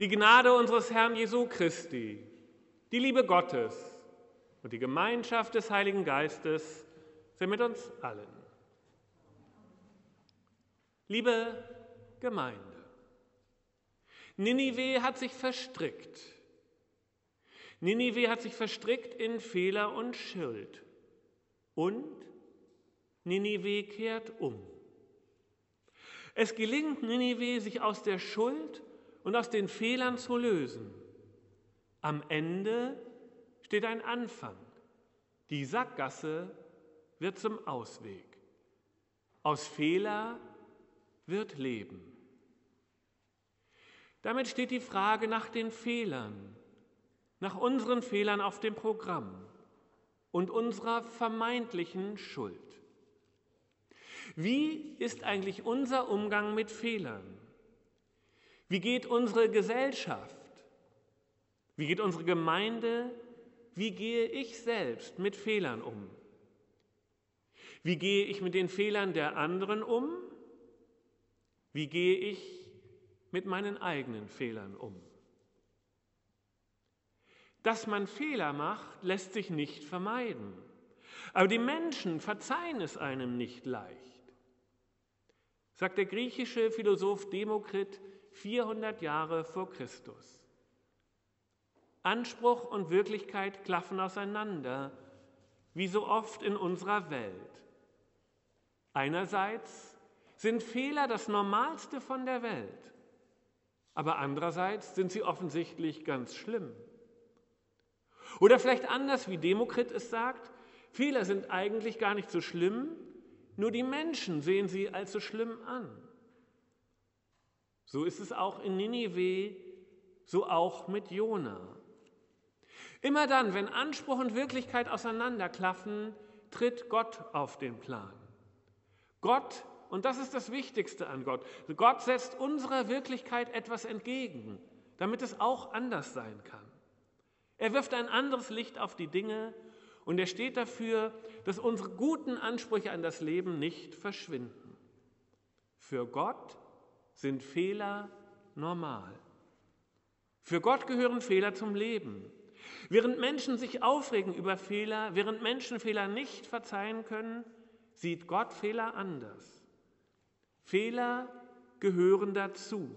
Die Gnade unseres Herrn Jesu Christi, die Liebe Gottes und die Gemeinschaft des Heiligen Geistes sind mit uns allen. Liebe Gemeinde, Ninive hat sich verstrickt. Ninive hat sich verstrickt in Fehler und Schuld. Und Ninive kehrt um. Es gelingt Ninive, sich aus der Schuld und aus den Fehlern zu lösen. Am Ende steht ein Anfang. Die Sackgasse wird zum Ausweg. Aus Fehler wird Leben. Damit steht die Frage nach den Fehlern, nach unseren Fehlern auf dem Programm und unserer vermeintlichen Schuld. Wie ist eigentlich unser Umgang mit Fehlern? Wie geht unsere Gesellschaft? Wie geht unsere Gemeinde? Wie gehe ich selbst mit Fehlern um? Wie gehe ich mit den Fehlern der anderen um? Wie gehe ich mit meinen eigenen Fehlern um? Dass man Fehler macht, lässt sich nicht vermeiden. Aber die Menschen verzeihen es einem nicht leicht. Sagt der griechische Philosoph Demokrit 400 Jahre vor Christus. Anspruch und Wirklichkeit klaffen auseinander, wie so oft in unserer Welt. Einerseits sind Fehler das Normalste von der Welt, aber andererseits sind sie offensichtlich ganz schlimm. Oder vielleicht anders, wie Demokrit es sagt, Fehler sind eigentlich gar nicht so schlimm, nur die Menschen sehen sie als so schlimm an. So ist es auch in Ninive, so auch mit Jona. Immer dann, wenn Anspruch und Wirklichkeit auseinanderklaffen, tritt Gott auf den Plan. Gott, und das ist das Wichtigste an Gott, Gott setzt unserer Wirklichkeit etwas entgegen, damit es auch anders sein kann. Er wirft ein anderes Licht auf die Dinge und er steht dafür, dass unsere guten Ansprüche an das Leben nicht verschwinden. Für Gott sind Fehler normal. Für Gott gehören Fehler zum Leben. Während Menschen sich aufregen über Fehler, während Menschen Fehler nicht verzeihen können, sieht Gott Fehler anders. Fehler gehören dazu.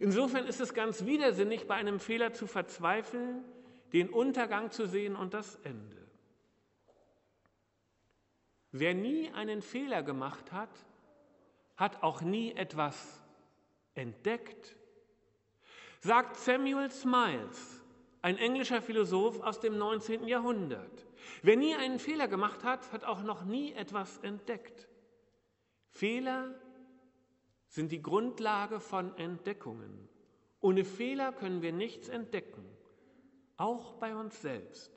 Insofern ist es ganz widersinnig, bei einem Fehler zu verzweifeln, den Untergang zu sehen und das Ende. Wer nie einen Fehler gemacht hat, hat auch nie etwas entdeckt. Sagt Samuel Smiles, ein englischer Philosoph aus dem 19. Jahrhundert. Wer nie einen Fehler gemacht hat, hat auch noch nie etwas entdeckt. Fehler sind die Grundlage von Entdeckungen. Ohne Fehler können wir nichts entdecken, auch bei uns selbst.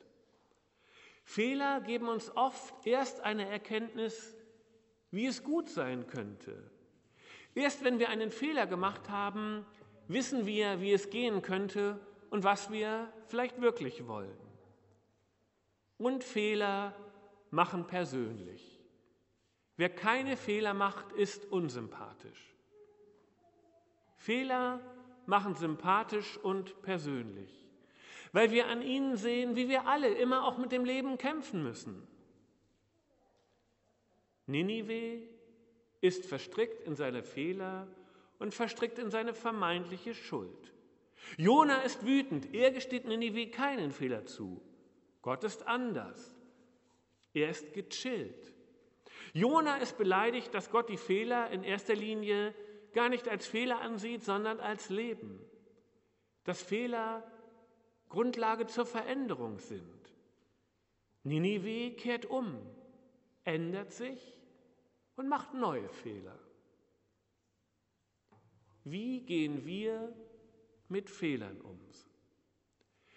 Fehler geben uns oft erst eine Erkenntnis, wie es gut sein könnte. Erst wenn wir einen Fehler gemacht haben, wissen wir, wie es gehen könnte und was wir vielleicht wirklich wollen. Und Fehler machen persönlich. Wer keine Fehler macht, ist unsympathisch. Fehler machen sympathisch und persönlich, weil wir an ihnen sehen, wie wir alle immer auch mit dem Leben kämpfen müssen. Ninive ist verstrickt in seine Fehler und verstrickt in seine vermeintliche Schuld. Jona ist wütend, er gesteht Ninive keinen Fehler zu. Gott ist anders. Er ist gechillt. Jona ist beleidigt, dass Gott die Fehler in erster Linie gar nicht als Fehler ansieht, sondern als Leben. Dass Fehler Grundlage zur Veränderung sind. Ninive kehrt um, ändert sich und macht neue Fehler. Wie gehen wir mit Fehlern um?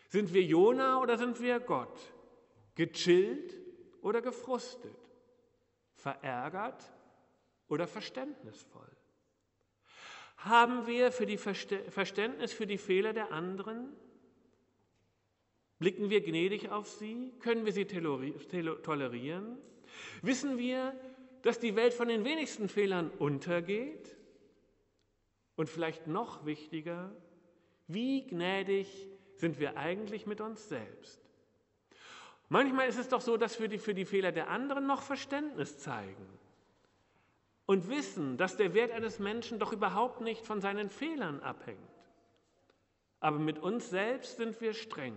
Sind wir Jona oder sind wir Gott? Gechillt oder gefrustet? Verärgert oder verständnisvoll? Haben wir für die Verständnis für die Fehler der anderen? Blicken wir gnädig auf sie? Können wir sie tolerieren? Wissen wir, dass die Welt von den wenigsten Fehlern untergeht? Und vielleicht noch wichtiger, wie gnädig sind wir eigentlich mit uns selbst? Manchmal ist es doch so, dass wir die, für die Fehler der anderen noch Verständnis zeigen und wissen, dass der Wert eines Menschen doch überhaupt nicht von seinen Fehlern abhängt. Aber mit uns selbst sind wir streng,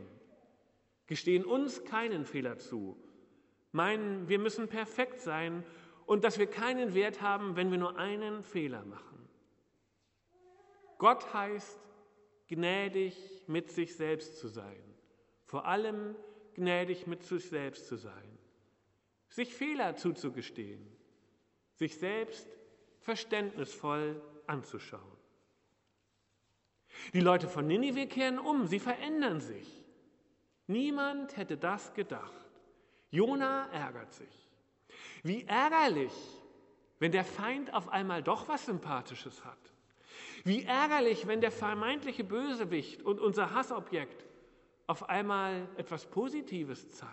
gestehen uns keinen Fehler zu, meinen, wir müssen perfekt sein und dass wir keinen Wert haben, wenn wir nur einen Fehler machen. Gott heißt, gnädig mit sich selbst zu sein, vor allem gnädig mit sich selbst zu sein, sich Fehler zuzugestehen, sich selbst verständnisvoll anzuschauen. Die Leute von Ninive kehren um, sie verändern sich. Niemand hätte das gedacht. Jona ärgert sich. Wie ärgerlich, wenn der Feind auf einmal doch was Sympathisches hat. Wie ärgerlich, wenn der vermeintliche Bösewicht und unser Hassobjekt auf einmal etwas Positives zeigt.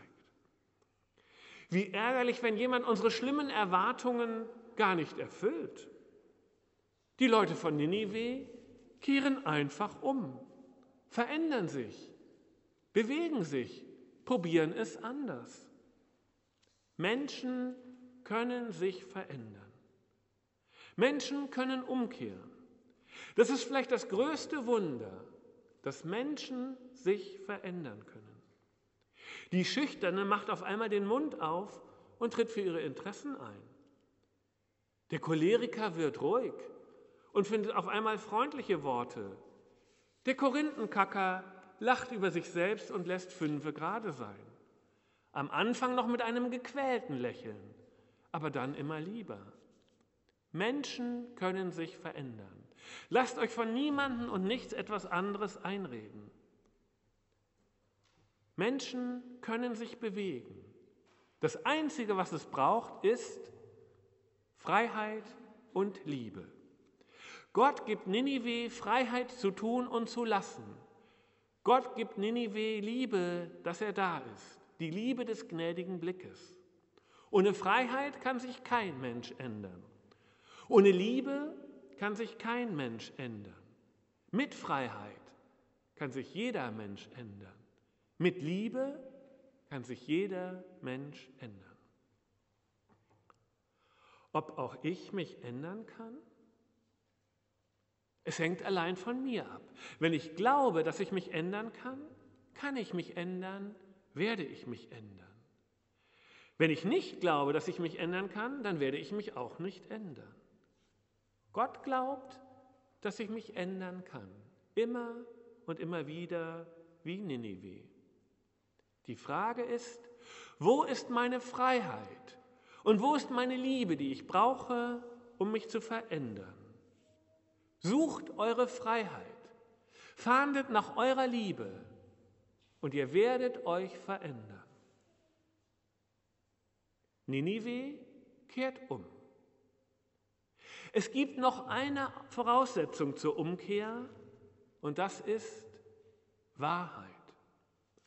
Wie ärgerlich, wenn jemand unsere schlimmen Erwartungen gar nicht erfüllt. Die Leute von Ninive kehren einfach um, verändern sich, bewegen sich, probieren es anders. Menschen können sich verändern. Menschen können umkehren. Das ist vielleicht das größte Wunder, dass Menschen sich verändern können. Die Schüchterne macht auf einmal den Mund auf und tritt für ihre Interessen ein. Der Choleriker wird ruhig und findet auf einmal freundliche Worte. Der Korinthenkacker lacht über sich selbst und lässt fünfe gerade sein. Am Anfang noch mit einem gequälten Lächeln, aber dann immer lieber. Menschen können sich verändern. Lasst euch von niemandem und nichts etwas anderes einreden. Menschen können sich bewegen. Das Einzige, was es braucht, ist Freiheit und Liebe. Gott gibt Ninive Freiheit zu tun und zu lassen. Gott gibt Ninive Liebe, dass er da ist, die Liebe des gnädigen Blickes. Ohne Freiheit kann sich kein Mensch ändern. Ohne Liebe kann sich kein Mensch ändern. Mit Freiheit kann sich jeder Mensch ändern. Mit Liebe kann sich jeder Mensch ändern. Ob auch ich mich ändern kann? Es hängt allein von mir ab. Wenn ich glaube, dass ich mich ändern kann, kann ich mich ändern, werde ich mich ändern. Wenn ich nicht glaube, dass ich mich ändern kann, dann werde ich mich auch nicht ändern. Gott glaubt, dass ich mich ändern kann, immer und immer wieder wie Ninive. Die Frage ist, wo ist meine Freiheit und wo ist meine Liebe, die ich brauche, um mich zu verändern? Sucht eure Freiheit, fahndet nach eurer Liebe und ihr werdet euch verändern. Ninive kehrt um. Es gibt noch eine Voraussetzung zur Umkehr und das ist Wahrheit.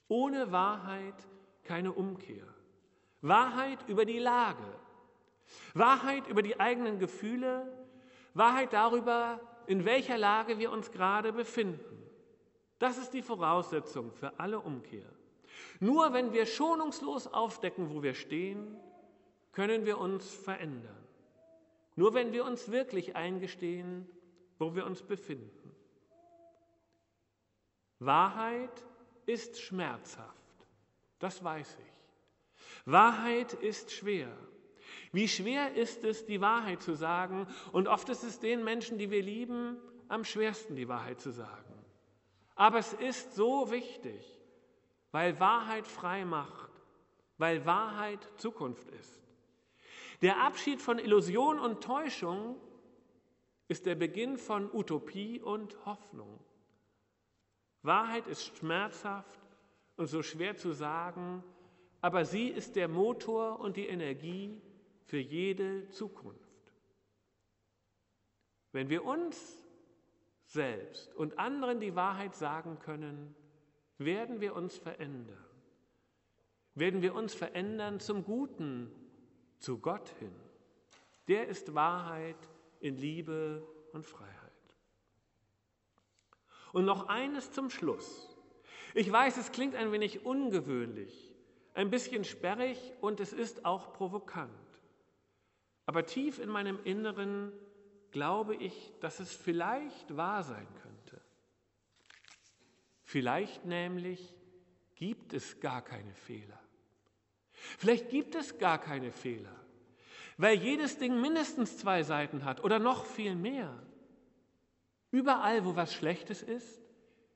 Ohne Wahrheit keine Umkehr. Wahrheit über die Lage. Wahrheit über die eigenen Gefühle. Wahrheit darüber, in welcher Lage wir uns gerade befinden. Das ist die Voraussetzung für alle Umkehr. Nur wenn wir schonungslos aufdecken, wo wir stehen, können wir uns verändern. Nur wenn wir uns wirklich eingestehen, wo wir uns befinden. Wahrheit ist schmerzhaft, das weiß ich. Wahrheit ist schwer. Wie schwer ist es, die Wahrheit zu sagen? Und oft ist es den Menschen, die wir lieben, am schwersten die Wahrheit zu sagen. Aber es ist so wichtig, weil Wahrheit frei macht, weil Wahrheit Zukunft ist. Der Abschied von Illusion und Täuschung ist der Beginn von Utopie und Hoffnung. Wahrheit ist schmerzhaft und so schwer zu sagen, aber sie ist der Motor und die Energie für jede Zukunft. Wenn wir uns selbst und anderen die Wahrheit sagen können, werden wir uns verändern. Werden wir uns verändern zum Guten zu Gott hin. Der ist Wahrheit in Liebe und Freiheit. Und noch eines zum Schluss. Ich weiß, es klingt ein wenig ungewöhnlich, ein bisschen sperrig und es ist auch provokant. Aber tief in meinem Inneren glaube ich, dass es vielleicht wahr sein könnte. Vielleicht nämlich gibt es gar keine Fehler. Vielleicht gibt es gar keine Fehler, weil jedes Ding mindestens zwei Seiten hat oder noch viel mehr. Überall, wo was Schlechtes ist,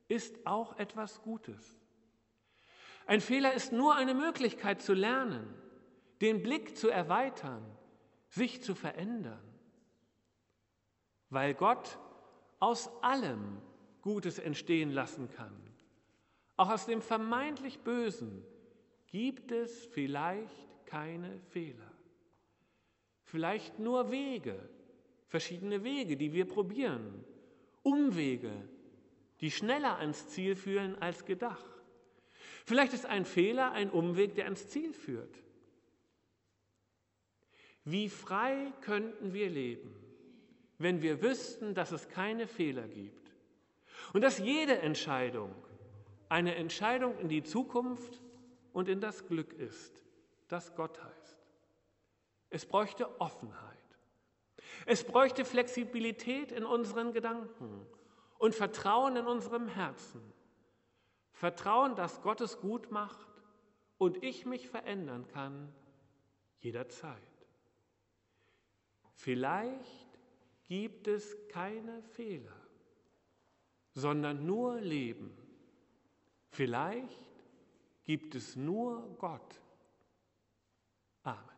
ist auch etwas Gutes. Ein Fehler ist nur eine Möglichkeit zu lernen, den Blick zu erweitern, sich zu verändern, weil Gott aus allem Gutes entstehen lassen kann. Auch aus dem vermeintlich Bösen gibt es vielleicht keine Fehler. Vielleicht nur Wege, verschiedene Wege, die wir probieren, Umwege, die schneller ans Ziel führen als gedacht. Vielleicht ist ein Fehler ein Umweg, der ans Ziel führt. Wie frei könnten wir leben, wenn wir wüssten, dass es keine Fehler gibt und dass jede Entscheidung eine Entscheidung in die Zukunft und in das Glück ist, das Gott heißt. Es bräuchte Offenheit. Es bräuchte Flexibilität in unseren Gedanken und Vertrauen in unserem Herzen. Vertrauen, dass Gott es gut macht und ich mich verändern kann jederzeit. Vielleicht gibt es keine Fehler, sondern nur Leben. Vielleicht gibt es nur Gott. Amen.